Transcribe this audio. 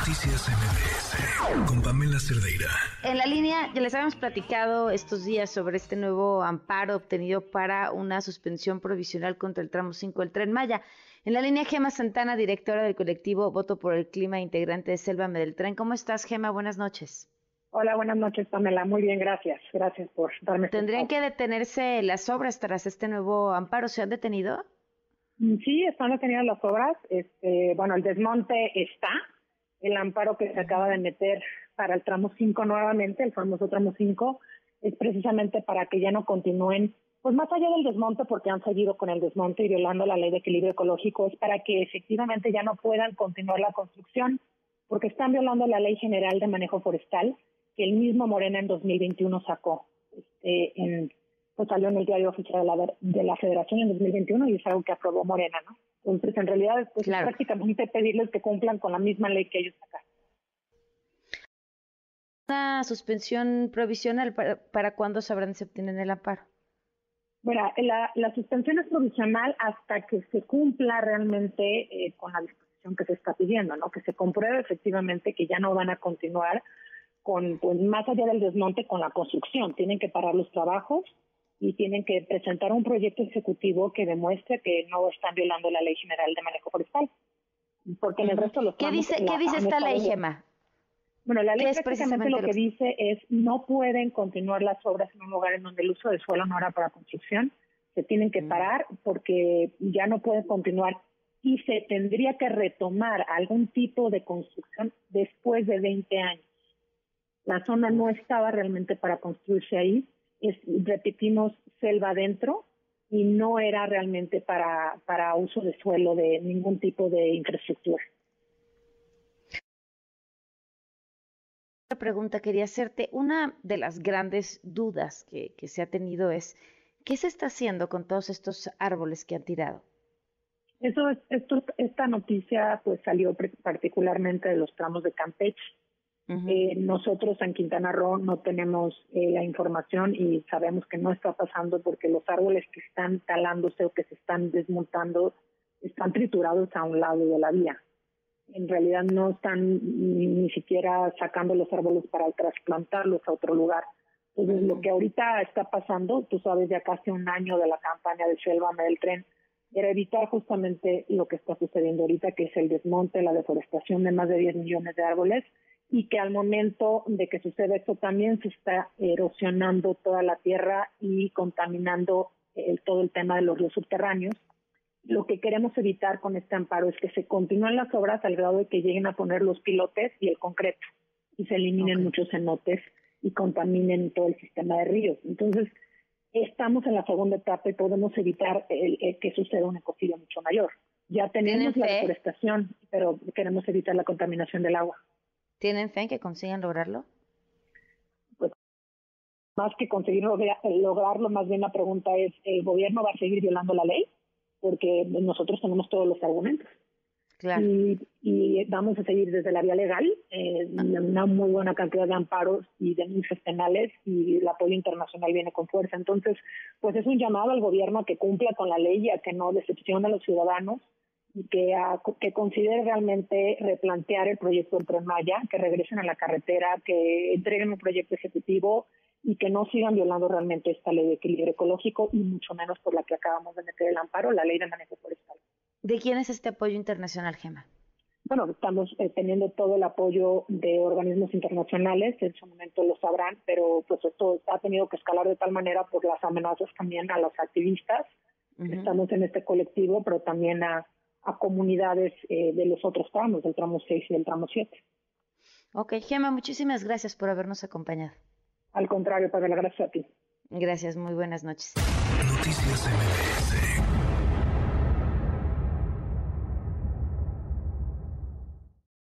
Noticias MBS con Pamela Cerdeira. En la línea, ya les habíamos platicado estos días sobre este nuevo amparo obtenido para una suspensión provisional contra el tramo 5 del Tren Maya. En la línea, Gema Santana, directora del colectivo Voto por el Clima, integrante de Selva del Tren. ¿Cómo estás, Gema? Buenas noches. Hola, buenas noches, Pamela. Muy bien, gracias. Gracias por darme. Este ¿Tendrían que detenerse las obras tras este nuevo amparo? ¿Se han detenido? Mm, sí, están detenidas las obras. Este, bueno, el desmonte está. El amparo que se acaba de meter para el tramo 5 nuevamente, el famoso tramo 5, es precisamente para que ya no continúen, pues más allá del desmonte, porque han seguido con el desmonte y violando la ley de equilibrio ecológico, es para que efectivamente ya no puedan continuar la construcción, porque están violando la ley general de manejo forestal que el mismo Morena en 2021 sacó. Este, en, pues salió en el diario oficial de la, de la Federación en 2021 y es algo que aprobó Morena, ¿no? Entonces, en realidad, pues prácticamente pedirles que cumplan con la misma ley que ellos sacaron. ¿Una suspensión provisional para, para cuándo sabrán si obtienen el amparo? Bueno, la, la suspensión es provisional hasta que se cumpla realmente eh, con la disposición que se está pidiendo, ¿no? Que se compruebe efectivamente que ya no van a continuar con, pues, más allá del desmonte, con la construcción. Tienen que parar los trabajos y tienen que presentar un proyecto ejecutivo que demuestre que no están violando la Ley General de Manejo Forestal. Porque en el resto de los ¿Qué dice, ¿qué dice esta ley, Gema? Bueno, la ley precisamente lo que dice es no pueden continuar las obras en un lugar en donde el uso de suelo no era para construcción. Se tienen que mm. parar porque ya no pueden continuar y se tendría que retomar algún tipo de construcción después de 20 años. La zona no estaba realmente para construirse ahí. Es, repetimos, selva adentro y no era realmente para, para uso de suelo de ningún tipo de infraestructura. Otra pregunta quería hacerte. Una de las grandes dudas que, que se ha tenido es, ¿qué se está haciendo con todos estos árboles que han tirado? Eso, esto, esta noticia pues salió particularmente de los tramos de Campeche eh, nosotros en Quintana Roo no tenemos eh, la información y sabemos que no está pasando porque los árboles que están talándose o que se están desmontando están triturados a un lado de la vía. En realidad no están ni, siquiera sacando los árboles para trasplantarlos a otro lugar. Entonces, lo que ahorita está pasando, tú sabes, ya casi un año de la campaña de Shelvame del tren, era evitar justamente lo que está sucediendo ahorita, que es el desmonte, la deforestación de más de 10 millones de árboles y que al momento de que sucede esto también se está erosionando toda la tierra y contaminando todo el tema de los ríos subterráneos. Lo que queremos evitar con este amparo es que se continúen las obras al grado de que lleguen a poner los pilotes y el concreto y se eliminen muchos cenotes y contaminen todo el sistema de ríos. Entonces, estamos en la segunda etapa y podemos evitar que suceda un ecocidio mucho mayor. Ya tenemos la deforestación, pero queremos evitar la contaminación del agua. ¿Tienen fe en que consigan lograrlo? Pues más que conseguir lograrlo, más bien la pregunta es, ¿el gobierno va a seguir violando la ley? Porque nosotros tenemos todos los argumentos. Claro. Y, vamos a seguir desde la vía legal, eh, una muy buena cantidad de amparos y denuncias penales y el apoyo internacional viene con fuerza. Entonces, pues es un llamado al gobierno a que cumpla con la ley y a que no decepcione a los ciudadanos y que, que considere realmente replantear el proyecto del Tren Maya, que regresen a la carretera, que entreguen un proyecto ejecutivo y que no sigan violando realmente esta ley de equilibrio ecológico y mucho menos por la que acabamos de meter el amparo, la ley de manejo forestal. ¿De quién es este apoyo internacional, Gema? Bueno, estamos eh, teniendo todo el apoyo de organismos internacionales, en su momento lo sabrán, pero pues esto ha tenido que escalar de tal manera por las amenazas también a los activistas. Estamos en este colectivo, pero también a a comunidades eh, de los otros tramos, del tramo 6 y del tramo 7. Ok, Gema, muchísimas gracias por habernos acompañado. Al contrario, Pamela, gracias a ti. Gracias, muy buenas noches. Noticias MBS